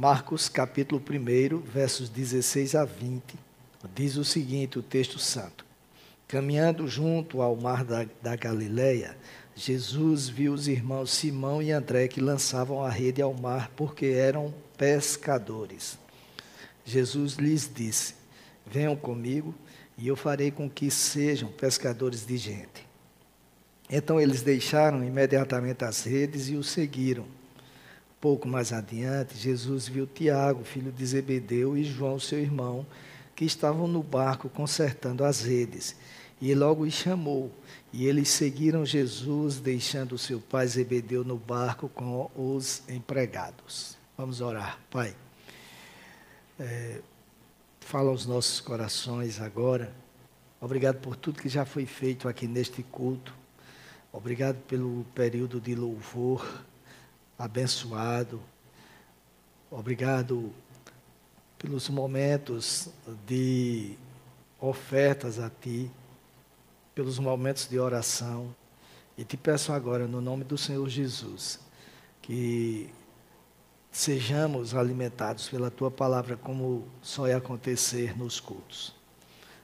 Marcos capítulo 1, versos 16 a 20, diz o seguinte, o texto santo. Caminhando junto ao mar da, da Galileia, Jesus viu os irmãos Simão e André que lançavam a rede ao mar porque eram pescadores. Jesus lhes disse: Venham comigo e eu farei com que sejam pescadores de gente. Então eles deixaram imediatamente as redes e o seguiram. Pouco mais adiante, Jesus viu Tiago, filho de Zebedeu, e João, seu irmão, que estavam no barco consertando as redes. E logo os chamou. E eles seguiram Jesus, deixando seu pai Zebedeu no barco com os empregados. Vamos orar, Pai. É, fala aos nossos corações agora. Obrigado por tudo que já foi feito aqui neste culto. Obrigado pelo período de louvor abençoado. Obrigado pelos momentos de ofertas a Ti, pelos momentos de oração. E te peço agora, no nome do Senhor Jesus, que sejamos alimentados pela tua palavra como só é acontecer nos cultos.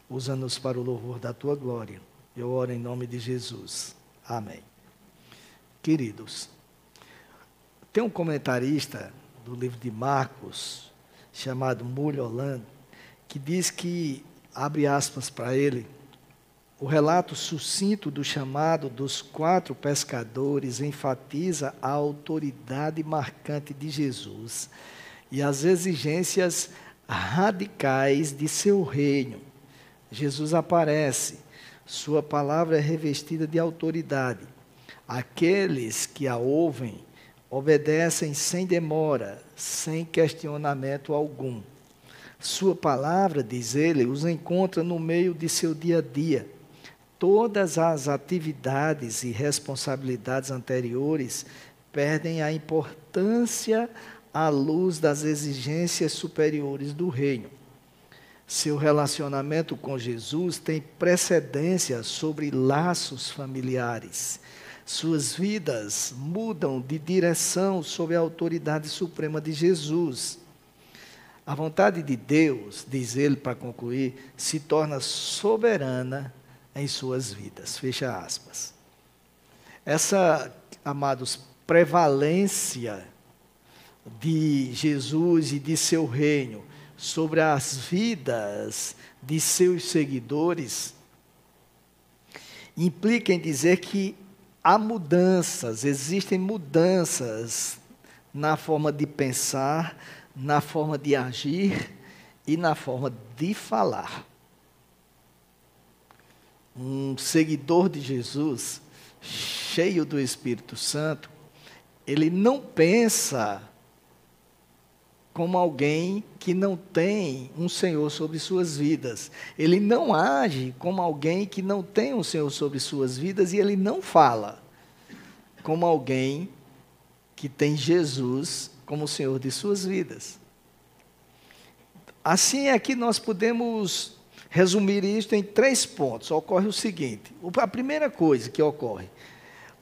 Usa-nos para o louvor da tua glória. Eu oro em nome de Jesus. Amém. Queridos, tem um comentarista do livro de Marcos, chamado Mulho Holland, que diz que, abre aspas para ele, o relato sucinto do chamado dos quatro pescadores enfatiza a autoridade marcante de Jesus e as exigências radicais de seu reino. Jesus aparece, sua palavra é revestida de autoridade. Aqueles que a ouvem obedecem sem demora, sem questionamento algum. Sua palavra, diz ele, os encontra no meio de seu dia a dia todas as atividades e responsabilidades anteriores perdem a importância à luz das exigências superiores do reino. Seu relacionamento com Jesus tem precedência sobre laços familiares. Suas vidas mudam de direção sob a autoridade suprema de Jesus. A vontade de Deus, diz ele para concluir, se torna soberana em suas vidas. Fecha aspas. Essa, amados, prevalência de Jesus e de seu reino sobre as vidas de seus seguidores implica em dizer que há mudanças, existem mudanças na forma de pensar, na forma de agir e na forma de falar. Um seguidor de Jesus, cheio do Espírito Santo, ele não pensa como alguém que não tem um Senhor sobre suas vidas. Ele não age como alguém que não tem um Senhor sobre suas vidas e ele não fala como alguém que tem Jesus como Senhor de suas vidas. Assim é que nós podemos resumir isto em três pontos. Ocorre o seguinte: a primeira coisa que ocorre,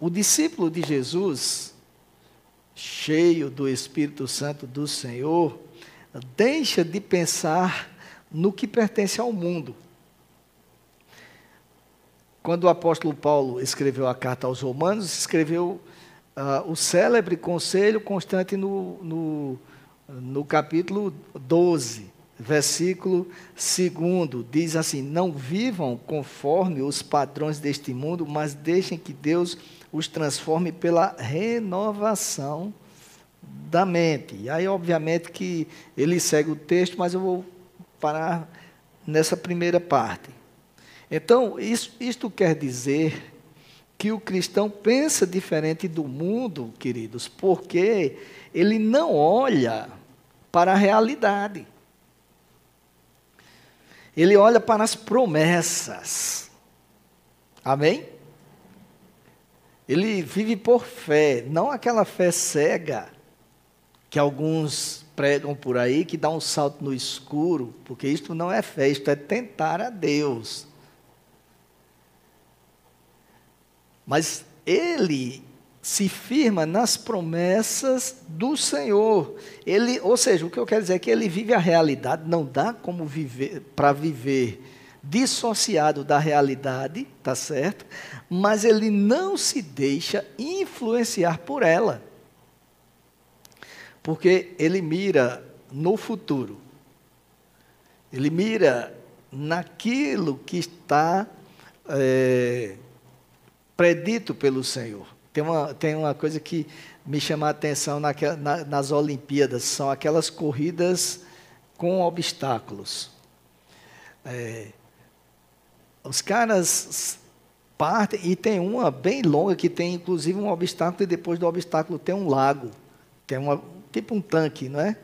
o discípulo de Jesus, cheio do Espírito Santo do Senhor, deixa de pensar no que pertence ao mundo. Quando o apóstolo Paulo escreveu a carta aos Romanos, escreveu uh, o célebre conselho constante no, no, no capítulo 12 versículo 2 diz assim: Não vivam conforme os padrões deste mundo, mas deixem que Deus os transforme pela renovação da mente. E aí, obviamente, que ele segue o texto, mas eu vou parar nessa primeira parte. Então, isso, isto quer dizer que o cristão pensa diferente do mundo, queridos, porque ele não olha para a realidade. Ele olha para as promessas. Amém? Ele vive por fé, não aquela fé cega que alguns pregam por aí, que dá um salto no escuro, porque isto não é fé, isto é tentar a Deus. Mas ele se firma nas promessas do Senhor. Ele, ou seja, o que eu quero dizer é que ele vive a realidade, não dá como viver para viver dissociado da realidade, tá certo? Mas ele não se deixa influenciar por ela. Porque ele mira no futuro. Ele mira naquilo que está é, predito pelo Senhor. Tem uma, tem uma coisa que me chama a atenção naquela, na, nas Olimpíadas, são aquelas corridas com obstáculos. É, os caras partem e tem uma bem longa que tem inclusive um obstáculo e depois do obstáculo tem um lago, tem uma, tipo um tanque, não é?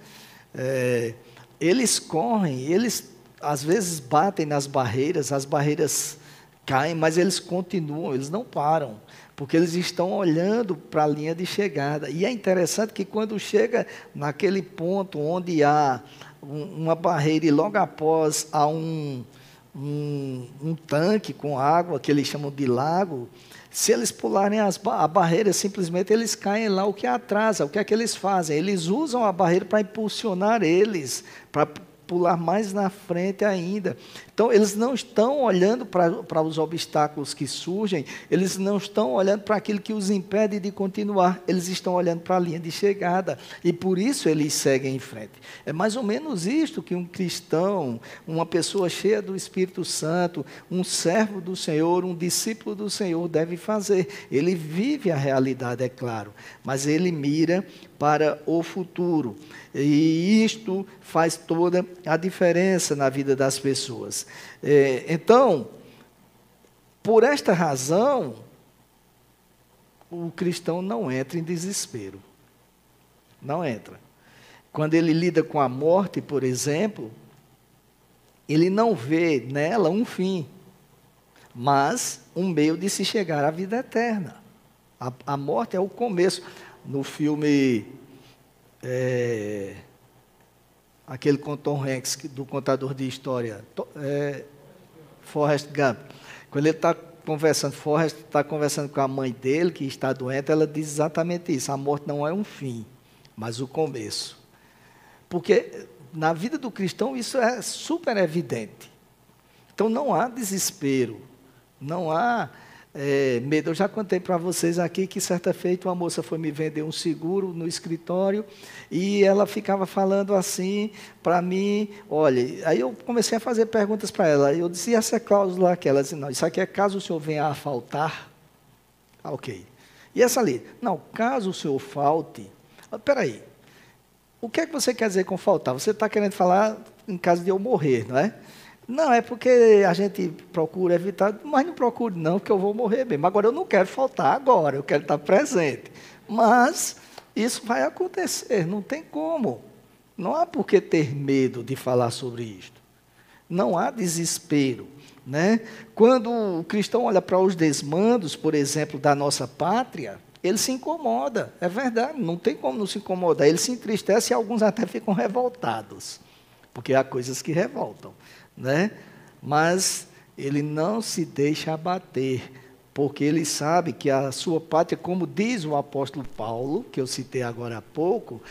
é eles correm, eles às vezes batem nas barreiras, as barreiras caem, mas eles continuam, eles não param, porque eles estão olhando para a linha de chegada. E é interessante que quando chega naquele ponto onde há uma barreira e logo após há um, um, um tanque com água, que eles chamam de lago, se eles pularem as, a barreira, simplesmente eles caem lá, o que atrasa. O que é que eles fazem? Eles usam a barreira para impulsionar eles, para pular mais na frente ainda. Então, eles não estão olhando para, os obstáculos que surgem, eles não estão olhando para aquilo que os impede de continuar, eles estão olhando para a linha de chegada. E por isso eles seguem em frente. É mais ou menos isto que um cristão, uma pessoa cheia do Espírito Santo, um servo do Senhor, um discípulo do Senhor deve fazer. Ele vive a realidade, é claro, mas ele mira para o futuro. E isto faz toda a diferença na vida das pessoas. É, então, por esta razão, o cristão não entra em desespero. Não entra. Quando ele lida com a morte, por exemplo, ele não vê nela um fim, mas um meio de se chegar à vida eterna. A, a morte é o começo. No filme é, aquele com Tom Hanks, do contador de história, é, Forrest Gump. Quando ele está conversando, Forrest está conversando com a mãe dele, que está doente, ela diz exatamente isso: a morte não é um fim, mas o começo. Porque na vida do cristão isso é super evidente. Então não há desespero, não há é, medo. Eu já contei para vocês aqui que certa feita uma moça foi me vender um seguro no escritório e ela ficava falando assim para mim, olha, aí eu comecei a fazer perguntas para ela. Eu disse, e essa cláusula aqui? Ela disse, não, isso aqui é caso o senhor venha a faltar. Ah, ok. E essa ali? Não, caso o senhor falte. Ah, peraí, o que é que você quer dizer com faltar? Você está querendo falar em caso de eu morrer, não é? Não, é porque a gente procura evitar, mas não procure não, porque eu vou morrer mesmo. Agora eu não quero faltar agora, eu quero estar presente. Mas isso vai acontecer, não tem como. Não há por que ter medo de falar sobre isto. Não há desespero. Né? Quando o cristão olha para os desmandos, por exemplo, da nossa pátria, ele se incomoda, é verdade, não tem como não se incomodar. Ele se entristece e alguns até ficam revoltados, porque há coisas que revoltam né? Mas ele não se deixa abater, porque ele sabe que a sua pátria, como diz o apóstolo Paulo, que eu citei agora há pouco,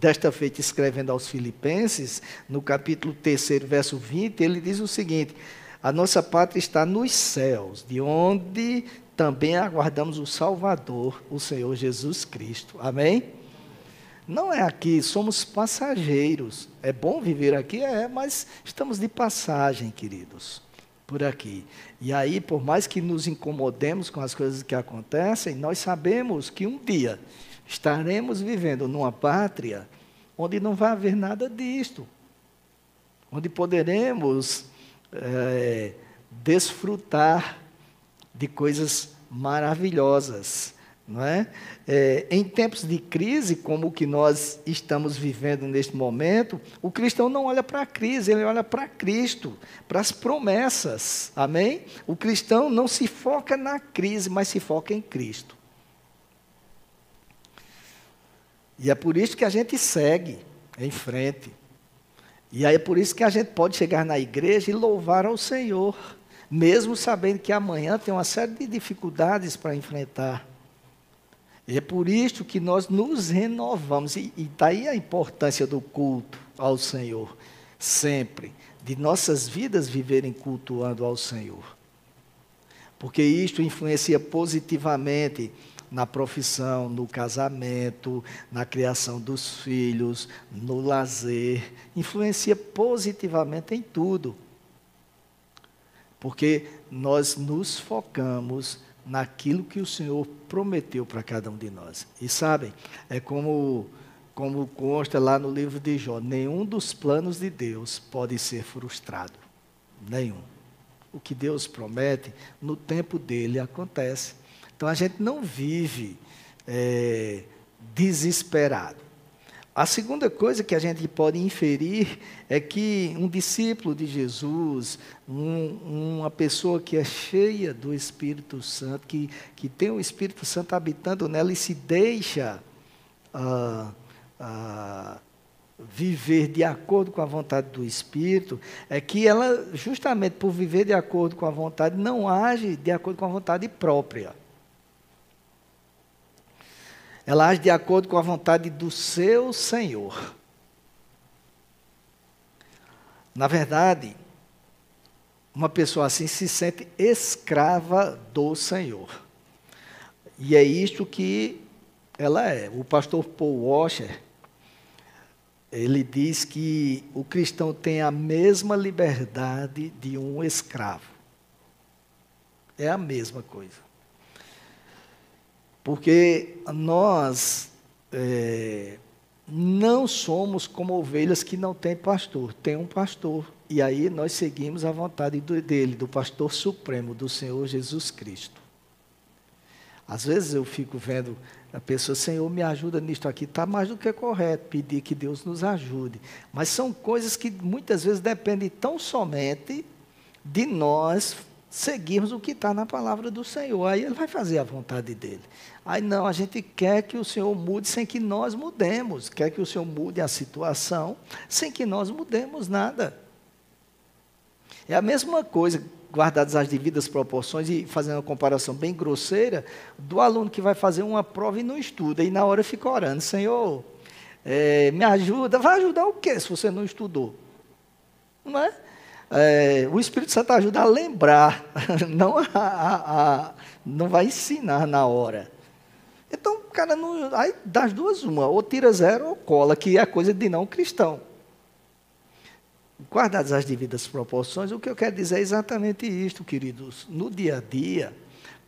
desta feita escrevendo aos Filipenses, no capítulo 3, verso 20, ele diz o seguinte: A nossa pátria está nos céus, de onde também aguardamos o Salvador, o Senhor Jesus Cristo. Amém? Não é aqui, somos passageiros. É bom viver aqui? É, mas estamos de passagem, queridos, por aqui. E aí, por mais que nos incomodemos com as coisas que acontecem, nós sabemos que um dia estaremos vivendo numa pátria onde não vai haver nada disto, onde poderemos é, desfrutar de coisas maravilhosas não é? é? em tempos de crise, como o que nós estamos vivendo neste momento, o cristão não olha para a crise, ele olha para Cristo, para as promessas. Amém? O cristão não se foca na crise, mas se foca em Cristo. E é por isso que a gente segue em frente. E aí é por isso que a gente pode chegar na igreja e louvar ao Senhor, mesmo sabendo que amanhã tem uma série de dificuldades para enfrentar. E é por isso que nós nos renovamos. E, e daí a importância do culto ao Senhor, sempre. De nossas vidas viverem cultuando ao Senhor. Porque isto influencia positivamente na profissão, no casamento, na criação dos filhos, no lazer, influencia positivamente em tudo. Porque nós nos focamos naquilo que o Senhor prometeu para cada um de nós. E sabem, é como como consta lá no livro de Jó, nenhum dos planos de Deus pode ser frustrado. Nenhum. O que Deus promete, no tempo dele acontece. Então a gente não vive é, desesperado. A segunda coisa que a gente pode inferir é que um discípulo de Jesus, um, uma pessoa que é cheia do Espírito Santo, que, que tem o Espírito Santo habitando nela e se deixa ah, ah, viver de acordo com a vontade do Espírito, é que ela, justamente por viver de acordo com a vontade, não age de acordo com a vontade própria. Ela age de acordo com a vontade do seu Senhor. Na verdade, uma pessoa assim se sente escrava do Senhor. E é isto que ela é. O pastor Paul Washer, ele diz que o cristão tem a mesma liberdade de um escravo. É a mesma coisa. Porque nós é, não somos como ovelhas que não têm pastor, tem um pastor. E aí nós seguimos a vontade dele, do pastor supremo, do Senhor Jesus Cristo. Às vezes eu fico vendo a pessoa, Senhor, me ajuda nisto aqui, está mais do que correto pedir que Deus nos ajude. Mas são coisas que muitas vezes dependem tão somente de nós seguirmos o que está na palavra do Senhor. Aí ele vai fazer a vontade dele. Aí não, a gente quer que o Senhor mude sem que nós mudemos. Quer que o Senhor mude a situação sem que nós mudemos nada. É a mesma coisa, guardadas as devidas proporções e fazendo uma comparação bem grosseira, do aluno que vai fazer uma prova e não estuda, e na hora fica orando, Senhor, é, me ajuda. Vai ajudar o quê se você não estudou? Não é? É, o Espírito Santo ajuda a lembrar, não, a, a, a, não vai ensinar na hora. Então, o cara não. Aí das duas, uma, ou tira zero ou cola, que é coisa de não cristão. Guardadas as devidas proporções, o que eu quero dizer é exatamente isto, queridos. No dia a dia,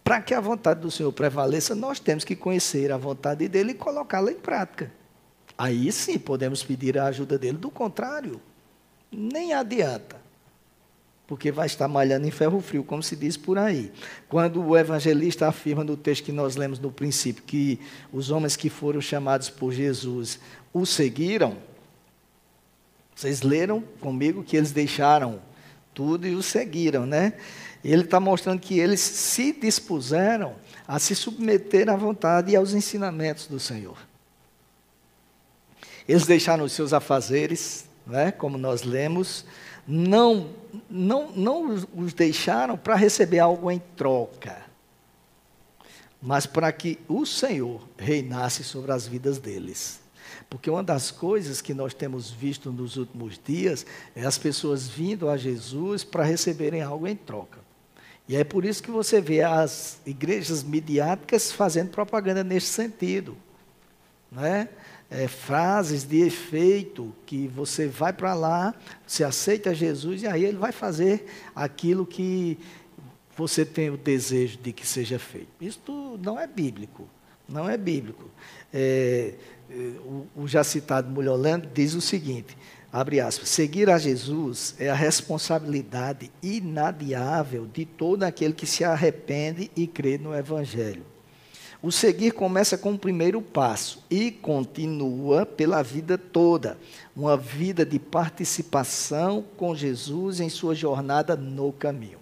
para que a vontade do Senhor prevaleça, nós temos que conhecer a vontade dele e colocá-la em prática. Aí sim podemos pedir a ajuda dele, do contrário, nem adianta porque vai estar malhando em ferro frio, como se diz por aí. Quando o evangelista afirma no texto que nós lemos no princípio que os homens que foram chamados por Jesus o seguiram, vocês leram comigo que eles deixaram tudo e o seguiram, né? Ele está mostrando que eles se dispuseram a se submeter à vontade e aos ensinamentos do Senhor. Eles deixaram os seus afazeres, né, como nós lemos, não, não, não os deixaram para receber algo em troca, mas para que o Senhor reinasse sobre as vidas deles. Porque uma das coisas que nós temos visto nos últimos dias é as pessoas vindo a Jesus para receberem algo em troca. E é por isso que você vê as igrejas midiáticas fazendo propaganda nesse sentido. Não é? frases de efeito que você vai para lá, você aceita Jesus e aí ele vai fazer aquilo que você tem o desejo de que seja feito. Isso não é bíblico, não é bíblico. É, é o, o, já citado Mulholland diz o seguinte, abre aspas, seguir a Jesus é a responsabilidade inadiável de todo aquele que se arrepende e crê no Evangelho. O seguir começa com o primeiro passo e continua pela vida toda. Uma vida de participação com Jesus em sua jornada no caminho.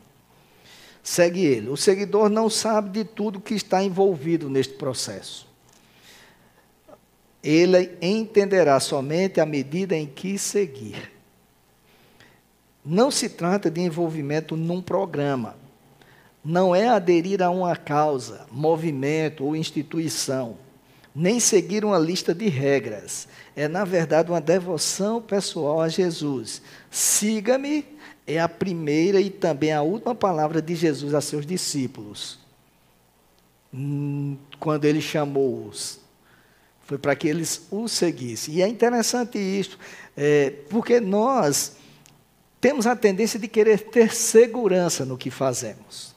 Segue ele. O seguidor não sabe de tudo que está envolvido neste processo. Ele entenderá somente à medida em que seguir. Não se trata de envolvimento num programa não é aderir a uma causa, movimento ou instituição. nem seguir uma lista de regras. É, na verdade, uma devoção pessoal a Jesus. Siga-me é a primeira e também a última palavra de Jesus a seus discípulos. Hum, quando ele chamou-os. Foi para que eles o seguissem. E é interessante isso, é, porque nós temos a tendência de querer ter segurança no que fazemos.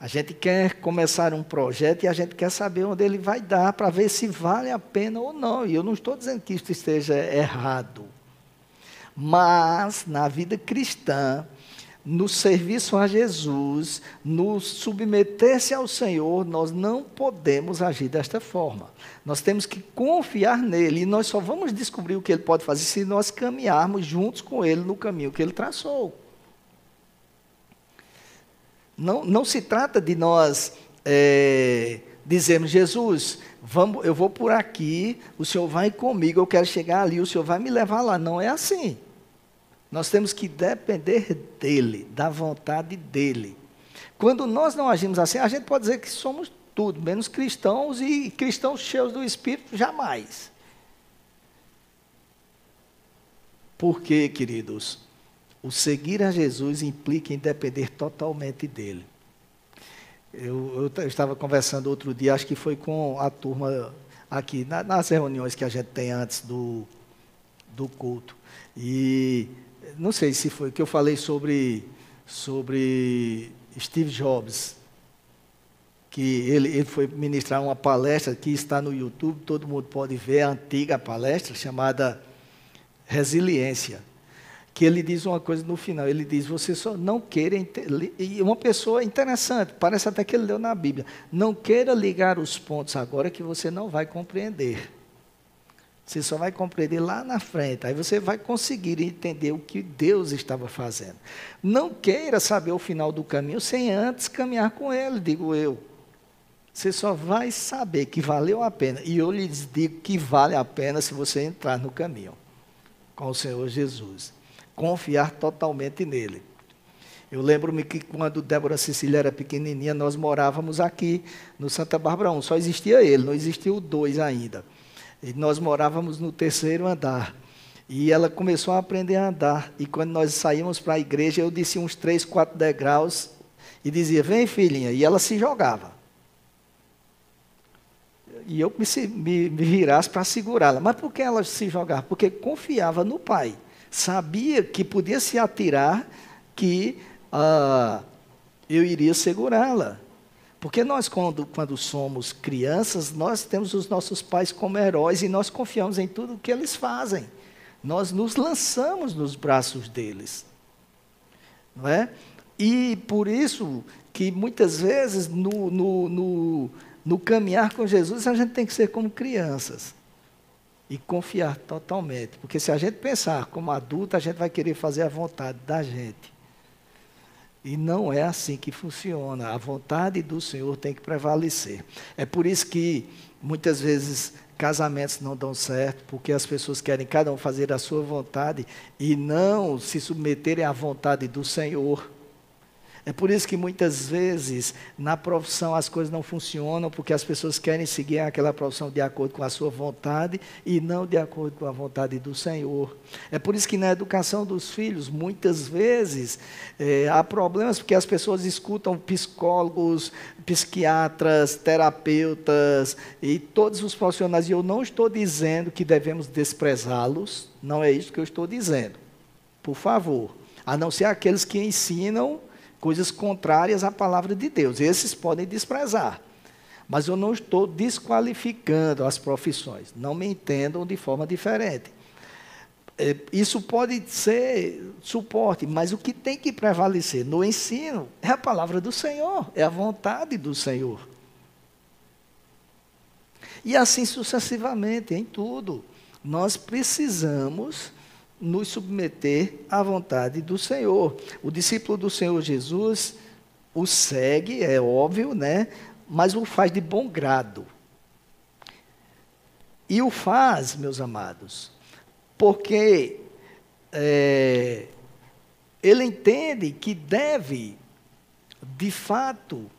A gente quer começar um projeto e a gente quer saber onde ele vai dar para ver se vale a pena ou não. E eu não estou dizendo que isso esteja errado. Mas na vida cristã, no serviço a Jesus, no submeter-se ao Senhor, nós não podemos agir desta forma. Nós temos que confiar nele e nós só vamos descobrir o que ele pode fazer se nós caminharmos juntos com ele no caminho que ele traçou. Não, não se trata de nós é, dizermos, Jesus, vamos, eu vou por aqui, o Senhor vai comigo, eu quero chegar ali, o Senhor vai me levar lá. Não é assim. Nós temos que depender dele, da vontade dele. Quando nós não agimos assim, a gente pode dizer que somos tudo, menos cristãos e cristãos cheios do Espírito, jamais. Por quê, queridos? O seguir a Jesus implica em depender totalmente dele. Eu, eu, estava conversando outro dia, acho que foi com a turma aqui, na, nas reuniões que a gente tem antes do, do culto. E não sei se foi que eu falei sobre, sobre Steve Jobs, que ele, ele foi ministrar uma palestra que está no YouTube, todo mundo pode ver a antiga palestra chamada Resiliência que ele diz uma coisa no final, ele diz, você só não queira, e uma pessoa interessante, parece até que ele leu na Bíblia, não queira ligar os pontos agora que você não vai compreender. Você só vai compreender lá na frente, aí você vai conseguir entender o que Deus estava fazendo. Não queira saber o final do caminho sem antes caminhar com Ele, digo eu. Você só vai saber que valeu a pena, e eu lhes digo que vale a pena se você entrar no caminho com o Senhor Jesus confiar totalmente nele. Eu lembro-me que quando Débora Cecília era pequenininha, nós morávamos aqui no Santa Bárbara 1. Só existia ele, não existia o 2 ainda. E nós morávamos no terceiro andar. E ela começou a aprender a andar. E quando nós saímos para a igreja, eu disse uns três, quatro degraus e dizia: Vem, filhinha. E ela se jogava. E eu me, me, me virasse para segurá-la. Mas por que ela se jogava? Porque confiava no pai sabia que podia se atirar, que ah, eu iria segurá-la. Porque nós, quando, quando somos crianças, nós temos os nossos pais como heróis e nós confiamos em tudo que eles fazem. Nós nos lançamos nos braços deles. Não é? E por isso que muitas vezes no, no, no, no caminhar com Jesus a gente tem que ser como crianças e confiar totalmente. Porque se a gente pensar como adulto, a gente vai querer fazer a vontade da gente. E não é assim que funciona. A vontade do Senhor tem que prevalecer. É por isso que muitas vezes casamentos não dão certo, porque as pessoas querem cada um fazer a sua vontade e não se submeterem à vontade do Senhor. É por isso que muitas vezes na profissão as coisas não funcionam, porque as pessoas querem seguir aquela profissão de acordo com a sua vontade e não de acordo com a vontade do Senhor. É por isso que na educação dos filhos, muitas vezes, é, há problemas porque as pessoas escutam psicólogos, psiquiatras, terapeutas e todos os profissionais. E eu não estou dizendo que devemos desprezá-los, não é isso que eu estou dizendo. Por favor. A não ser aqueles que ensinam coisas contrárias à palavra de Deus. Esses podem desprezar. Mas eu não estou desqualificando as profissões. Não me entendam de forma diferente. É, isso pode ser suporte, mas o que tem que prevalecer no ensino é a palavra do Senhor, é a vontade do Senhor. E assim sucessivamente, em tudo. Nós precisamos nos submeter à vontade do Senhor. O discípulo do Senhor Jesus o segue, é óbvio, né? Mas o faz de bom grado. E o faz, meus amados, porque é, ele entende que deve, de fato,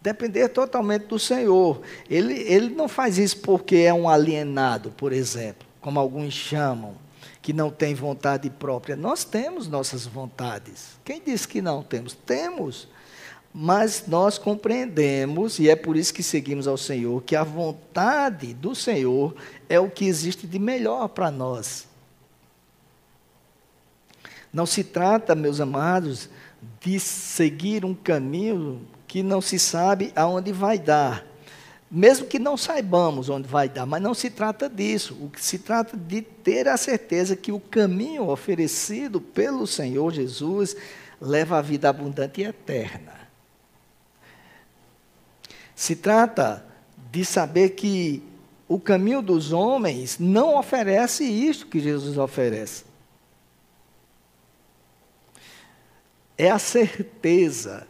Depender totalmente do Senhor. Ele, ele não faz isso porque é um alienado, por exemplo, como alguns chamam, que não tem vontade própria. Nós temos nossas vontades. Quem disse que não temos? Temos. Mas nós compreendemos, e é por isso que seguimos ao Senhor, que a vontade do Senhor é o que existe de melhor para nós. Não se trata, meus amados, de seguir um caminho que não se sabe aonde vai dar. Mesmo que não saibamos onde vai dar, mas não se trata disso. O que se trata de ter a certeza que o caminho oferecido pelo Senhor Jesus leva à vida abundante e eterna. Se trata de saber que o caminho dos homens não oferece isto que Jesus oferece. É a certeza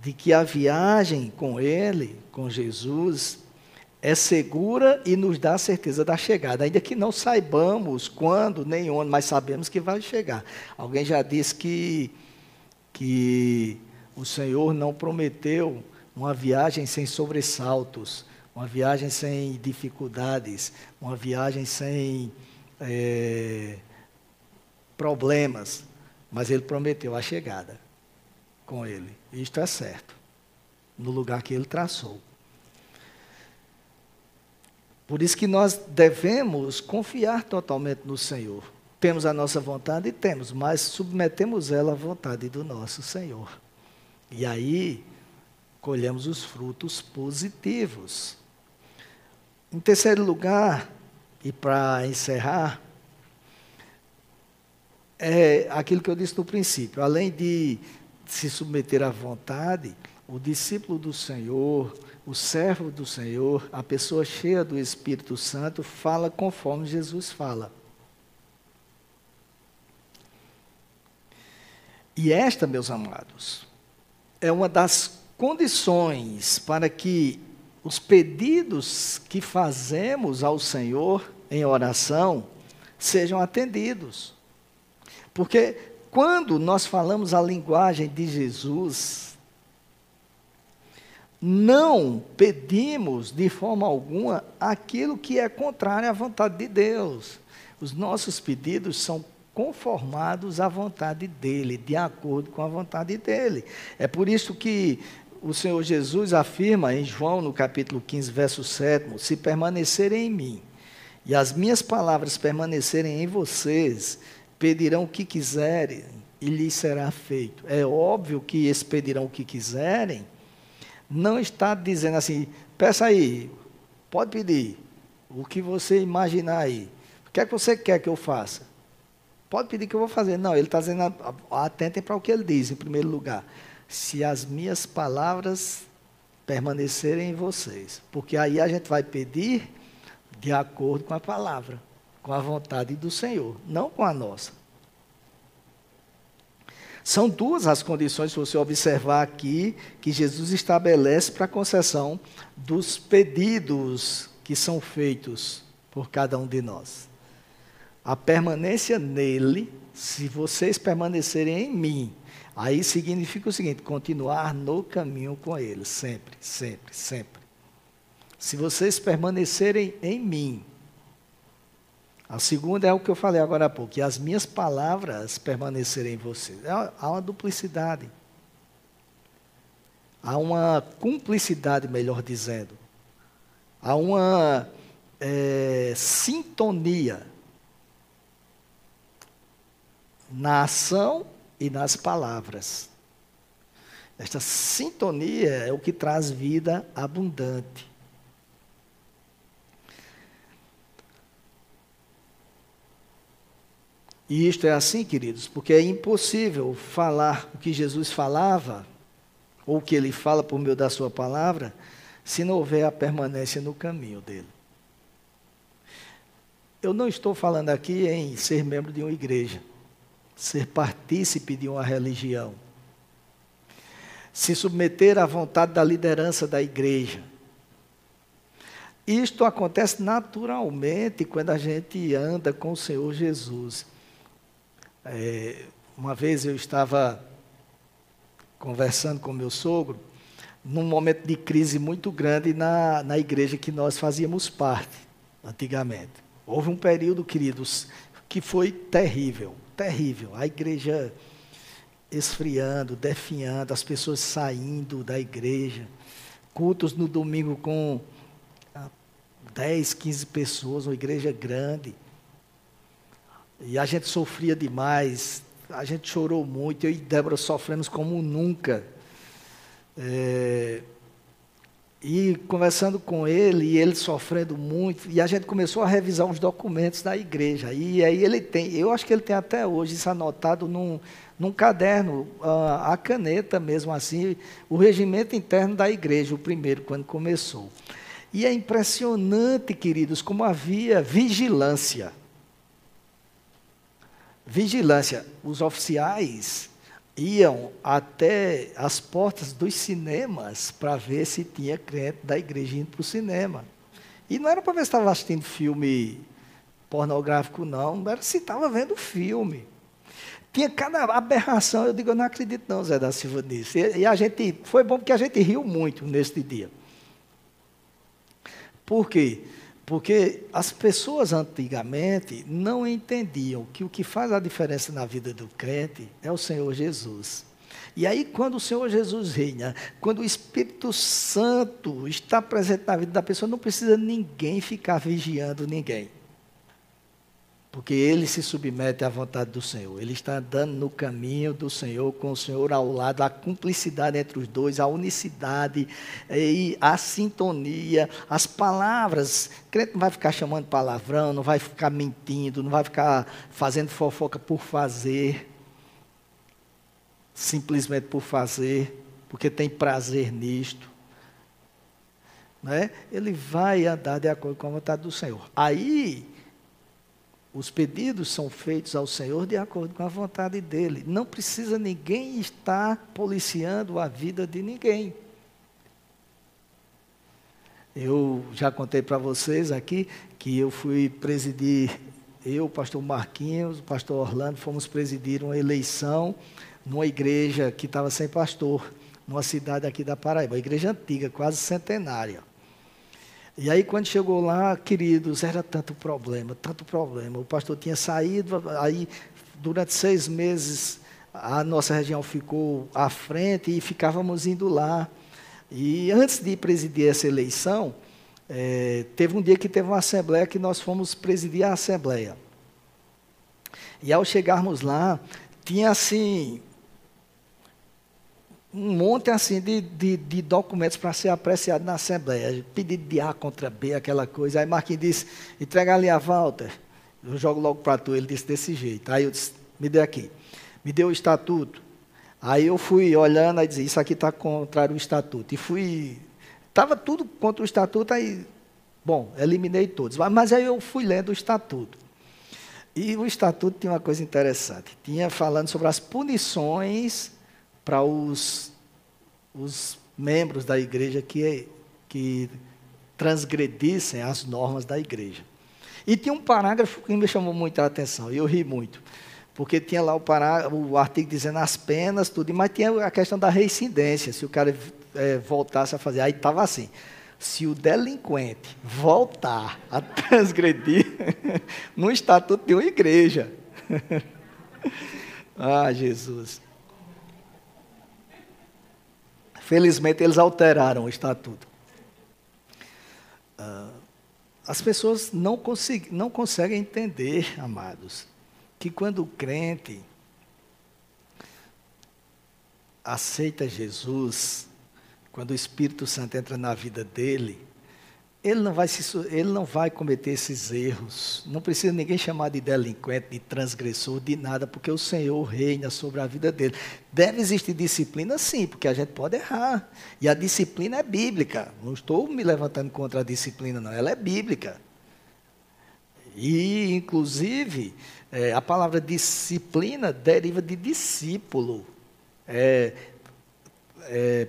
de que a viagem com Ele, com Jesus, é segura e nos dá a certeza da chegada, ainda que não saibamos quando nem onde, mas sabemos que vai chegar. Alguém já disse que, que o Senhor não prometeu uma viagem sem sobressaltos, uma viagem sem dificuldades, uma viagem sem é, problemas, mas Ele prometeu a chegada com ele. Isto é certo. No lugar que ele traçou. Por isso que nós devemos confiar totalmente no Senhor. Temos a nossa vontade? Temos, mas submetemos ela à vontade do nosso Senhor. E aí colhemos os frutos positivos. Em terceiro lugar, e para encerrar, é aquilo que eu disse no princípio, além de se submeter à vontade, o discípulo do Senhor, o servo do Senhor, a pessoa cheia do Espírito Santo, fala conforme Jesus fala. E esta, meus amados, é uma das condições para que os pedidos que fazemos ao Senhor em oração sejam atendidos. Porque quando nós falamos a linguagem de Jesus, não pedimos de forma alguma aquilo que é contrário à vontade de Deus. Os nossos pedidos são conformados à vontade dele, de acordo com a vontade dele. É por isso que o Senhor Jesus afirma em João, no capítulo 15, verso 7, se permanecerem em mim e as minhas palavras permanecerem em vocês, pedirão o que quiserem e lhes será feito. É óbvio que eles pedirão o que quiserem, não está dizendo assim, peça aí, pode pedir, o que você imaginar aí. O que é que você quer que eu faça? Pode pedir que eu vou fazer. Não, ele está dizendo, atentem para o que ele diz, em primeiro lugar. Se as minhas palavras permanecerem em vocês. Porque aí a gente vai pedir de acordo com a palavra com a vontade do Senhor, não com a nossa. São duas as condições, se você observar aqui, que Jesus estabelece para a concessão dos pedidos que são feitos por cada um de nós. A permanência nele, se vocês permanecerem em mim, aí significa o seguinte: continuar no caminho com ele, sempre, sempre, sempre. Se vocês permanecerem em mim, a segunda é o que eu falei agora há pouco, que as minhas palavras permanecerem em você. É há uma duplicidade. Há uma cumplicidade, melhor dizendo. Há uma é, sintonia na ação e nas palavras. Esta sintonia é o que traz vida abundante. E isto é assim, queridos, porque é impossível falar o que Jesus falava, ou o que ele fala por meio da sua palavra, se não houver a permanência no caminho dele. Eu não estou falando aqui em ser membro de uma igreja, ser partícipe de uma religião, se submeter à vontade da liderança da igreja. Isto acontece naturalmente quando a gente anda com o Senhor Jesus. É, uma vez eu estava conversando com meu sogro num momento de crise muito grande na, na igreja que nós fazíamos parte, antigamente. Houve um período, queridos, que foi terrível, terrível. A igreja esfriando, definhando, as pessoas saindo da igreja. Cultos no domingo com 10, ah, 15 pessoas, uma igreja grande. E a gente sofria demais, a gente chorou muito, eu e Débora sofremos como nunca. É, e conversando com ele, e ele sofrendo muito, e a gente começou a revisar os documentos da igreja. E aí ele tem, eu acho que ele tem até hoje isso anotado num, num caderno, a, a caneta mesmo assim, o regimento interno da igreja, o primeiro, quando começou. E é impressionante, queridos, como havia vigilância. Vigilância. Os oficiais iam até as portas dos cinemas para ver se tinha crente da igreja indo para o cinema. E não era para ver se estava assistindo filme pornográfico, não, era se estava vendo filme. Tinha cada aberração, eu digo, eu não acredito não, Zé da Silva, nisso. E, e a gente, foi bom porque a gente riu muito neste dia. Por quê? Porque as pessoas antigamente não entendiam que o que faz a diferença na vida do crente é o Senhor Jesus. E aí, quando o Senhor Jesus reina, quando o Espírito Santo está presente na vida da pessoa, não precisa ninguém ficar vigiando ninguém. Porque ele se submete à vontade do Senhor. Ele está andando no caminho do Senhor, com o Senhor ao lado, a cumplicidade entre os dois, a unicidade e a sintonia, as palavras. O crente não vai ficar chamando palavrão, não vai ficar mentindo, não vai ficar fazendo fofoca por fazer, simplesmente por fazer, porque tem prazer nisto. Né? Ele vai andar de acordo com a vontade do Senhor. Aí os pedidos são feitos ao Senhor de acordo com a vontade dele. Não precisa ninguém estar policiando a vida de ninguém. Eu já contei para vocês aqui que eu fui presidir, eu, o pastor Marquinhos, o pastor Orlando, fomos presidir uma eleição numa igreja que estava sem pastor, numa cidade aqui da Paraíba, uma igreja antiga, quase centenária. E aí, quando chegou lá, queridos, era tanto problema, tanto problema. O pastor tinha saído, aí, durante seis meses, a nossa região ficou à frente e ficávamos indo lá. E antes de presidir essa eleição, é, teve um dia que teve uma assembleia que nós fomos presidir a assembleia. E ao chegarmos lá, tinha assim um monte assim de, de, de documentos para ser apreciado na Assembleia. Pedido de A contra B, aquela coisa. Aí Marquinhos disse, entrega ali a Walter. Eu jogo logo para tu. Ele disse desse jeito. Aí eu disse, me dê aqui. Me deu o estatuto. Aí eu fui olhando e disse, isso aqui está contrário ao estatuto. E fui. Estava tudo contra o estatuto, aí. Bom, eliminei todos. Mas aí eu fui lendo o estatuto. E o estatuto tinha uma coisa interessante. Tinha falando sobre as punições para os, os membros da igreja que, que transgredissem as normas da igreja. E tinha um parágrafo que me chamou muita atenção, e eu ri muito. Porque tinha lá o, o artigo dizendo as penas, tudo, mas tinha a questão da reincidência, se o cara é, voltasse a fazer. Aí estava assim: se o delinquente voltar a transgredir no estatuto de uma igreja. ah, Jesus. Felizmente, eles alteraram o estatuto. Uh, as pessoas não, consegu não conseguem entender, amados, que quando o crente aceita Jesus, quando o Espírito Santo entra na vida dele, ele não, vai se, ele não vai cometer esses erros. Não precisa ninguém chamar de delinquente, de transgressor, de nada, porque o Senhor reina sobre a vida dele. Deve existir disciplina, sim, porque a gente pode errar. E a disciplina é bíblica. Não estou me levantando contra a disciplina, não. Ela é bíblica. E, inclusive, é, a palavra disciplina deriva de discípulo. É, é,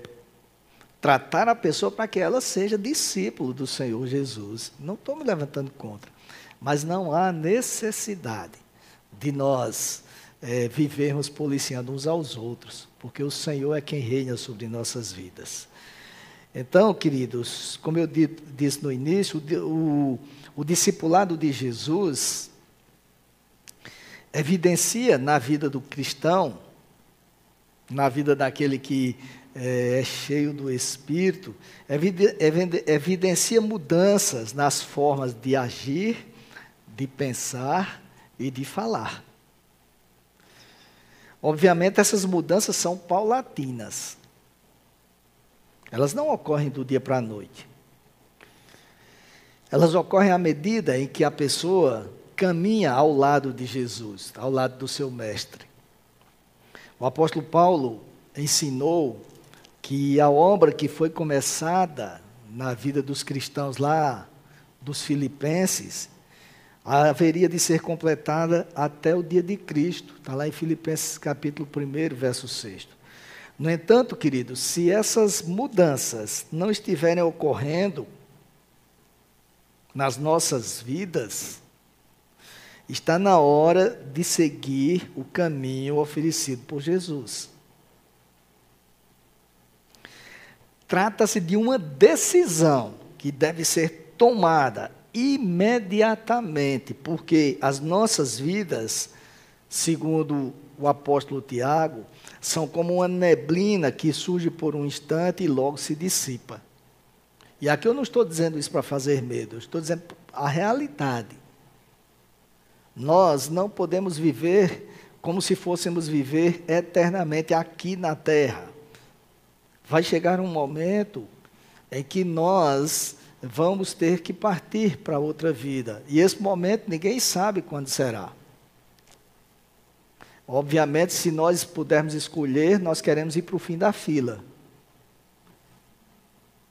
tratar a pessoa para que ela seja discípulo do Senhor Jesus. Não estou me levantando contra, mas não há necessidade de nós é, vivermos policiando uns aos outros, porque o Senhor é quem reina sobre nossas vidas. Então, queridos, como eu disse no início, o, o discipulado de Jesus evidencia na vida do cristão, na vida daquele que é, é cheio do Espírito, evidencia mudanças nas formas de agir, de pensar e de falar. Obviamente, essas mudanças são paulatinas. Elas não ocorrem do dia para a noite. Elas ocorrem à medida em que a pessoa caminha ao lado de Jesus, ao lado do seu mestre. O apóstolo Paulo ensinou que a obra que foi começada na vida dos cristãos lá, dos filipenses, haveria de ser completada até o dia de Cristo. Está lá em Filipenses capítulo 1, verso 6. No entanto, queridos, se essas mudanças não estiverem ocorrendo nas nossas vidas, Está na hora de seguir o caminho oferecido por Jesus. Trata-se de uma decisão que deve ser tomada imediatamente, porque as nossas vidas, segundo o apóstolo Tiago, são como uma neblina que surge por um instante e logo se dissipa. E aqui eu não estou dizendo isso para fazer medo, eu estou dizendo a realidade. Nós não podemos viver como se fôssemos viver eternamente aqui na terra. Vai chegar um momento em que nós vamos ter que partir para outra vida. E esse momento ninguém sabe quando será. Obviamente, se nós pudermos escolher, nós queremos ir para o fim da fila.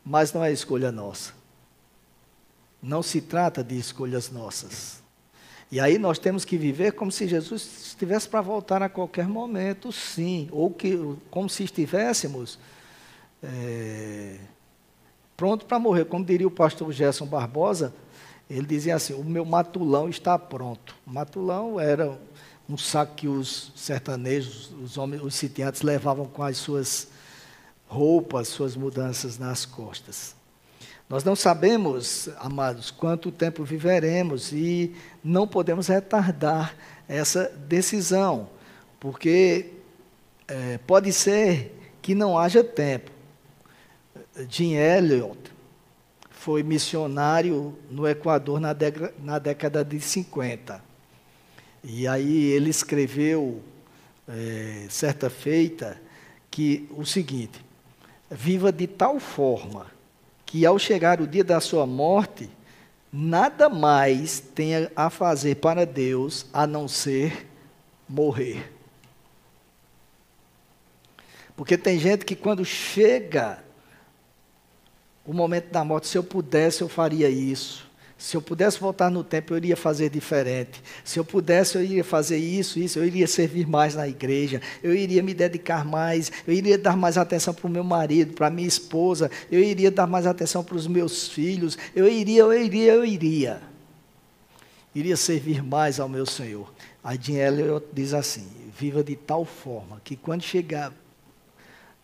Mas não é escolha nossa. Não se trata de escolhas nossas. E aí nós temos que viver como se Jesus estivesse para voltar a qualquer momento, sim. Ou que, como se estivéssemos é, pronto para morrer. Como diria o pastor Gerson Barbosa, ele dizia assim: o meu matulão está pronto. O matulão era um saco que os sertanejos, os homens, os sitiantes levavam com as suas roupas, suas mudanças nas costas. Nós não sabemos, amados, quanto tempo viveremos e não podemos retardar essa decisão, porque é, pode ser que não haja tempo. Jim Elliot foi missionário no Equador na, na década de 50. E aí ele escreveu, é, certa feita, que o seguinte: viva de tal forma que ao chegar o dia da sua morte, nada mais tenha a fazer para Deus a não ser morrer. Porque tem gente que quando chega o momento da morte, se eu pudesse, eu faria isso. Se eu pudesse voltar no tempo, eu iria fazer diferente. Se eu pudesse, eu iria fazer isso, isso, eu iria servir mais na igreja, eu iria me dedicar mais, eu iria dar mais atenção para o meu marido, para minha esposa, eu iria dar mais atenção para os meus filhos, eu iria, eu iria, eu iria. Iria servir mais ao meu Senhor. A Jean Elliot diz assim: viva de tal forma que quando chegar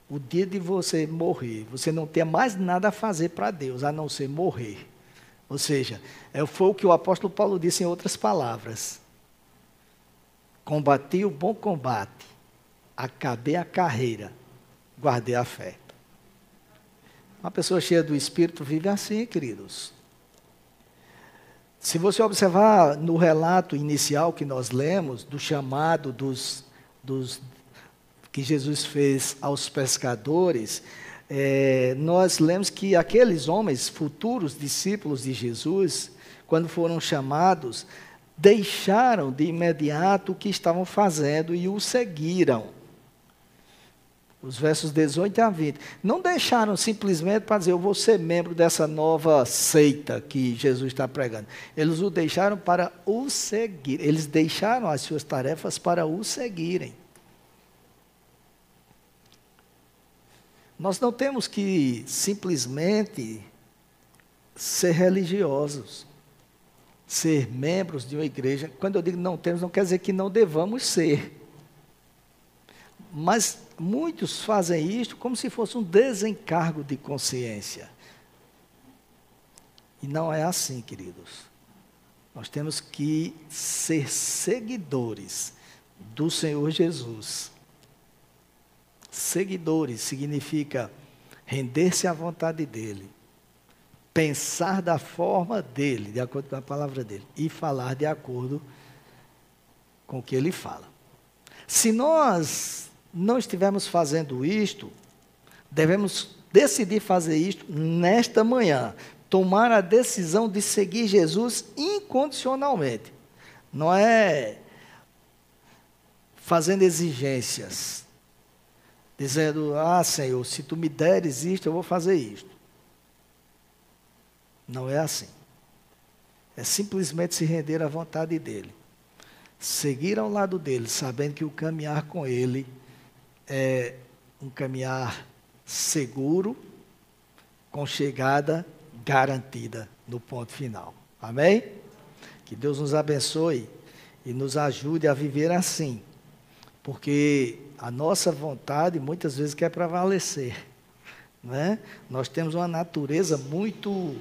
o dia de você morrer, você não tenha mais nada a fazer para Deus, a não ser morrer. Ou seja, é, foi o que o apóstolo Paulo disse em outras palavras. Combati o bom combate, acabei a carreira, guardei a fé. Uma pessoa cheia do Espírito vive assim, queridos. Se você observar no relato inicial que nós lemos, do chamado dos, dos que Jesus fez aos pescadores, é, nós lemos que aqueles homens, futuros discípulos de Jesus, quando foram chamados, deixaram de imediato o que estavam fazendo e o seguiram. Os versos 18 a 20. Não deixaram simplesmente para dizer, eu vou ser membro dessa nova seita que Jesus está pregando. Eles o deixaram para o seguir. Eles deixaram as suas tarefas para o seguirem. Nós não temos que simplesmente ser religiosos, ser membros de uma igreja. Quando eu digo não temos, não quer dizer que não devamos ser. Mas muitos fazem isto como se fosse um desencargo de consciência. E não é assim, queridos. Nós temos que ser seguidores do Senhor Jesus. Seguidores significa render-se à vontade dele, pensar da forma dele, de acordo com a palavra dele, e falar de acordo com o que ele fala. Se nós não estivermos fazendo isto, devemos decidir fazer isto nesta manhã, tomar a decisão de seguir Jesus incondicionalmente. Não é fazendo exigências, dizendo: Ah, Senhor, se tu me deres isto, eu vou fazer isto. Não é assim. É simplesmente se render à vontade dele. Seguir ao lado dele, sabendo que o caminhar com ele é um caminhar seguro, com chegada garantida no ponto final. Amém? Que Deus nos abençoe e nos ajude a viver assim, porque a nossa vontade muitas vezes quer prevalecer. Né? Nós temos uma natureza muito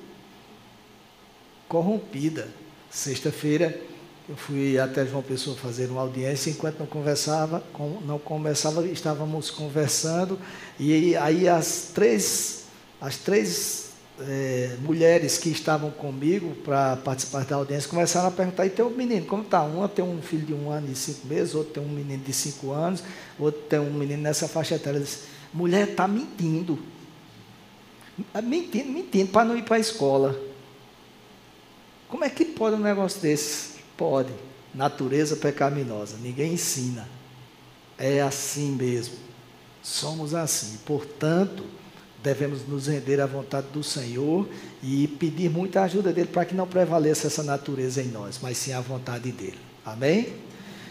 corrompida. Sexta-feira eu fui até João Pessoa fazer uma audiência, enquanto não conversava, não conversava, estávamos conversando, e aí as três, as três é, mulheres que estavam comigo para participar da audiência começaram a perguntar, e tem um menino, como está? Uma tem um filho de um ano e cinco meses, outro tem um menino de cinco anos, outro tem um menino nessa faixa etária. Disse, mulher está mentindo. Mentindo, mentindo, para não ir para a escola. Como é que pode um negócio desse? Pode. Natureza pecaminosa. Ninguém ensina. É assim mesmo. Somos assim. Portanto, devemos nos render à vontade do Senhor e pedir muita ajuda dele para que não prevaleça essa natureza em nós, mas sim a vontade dele. Amém?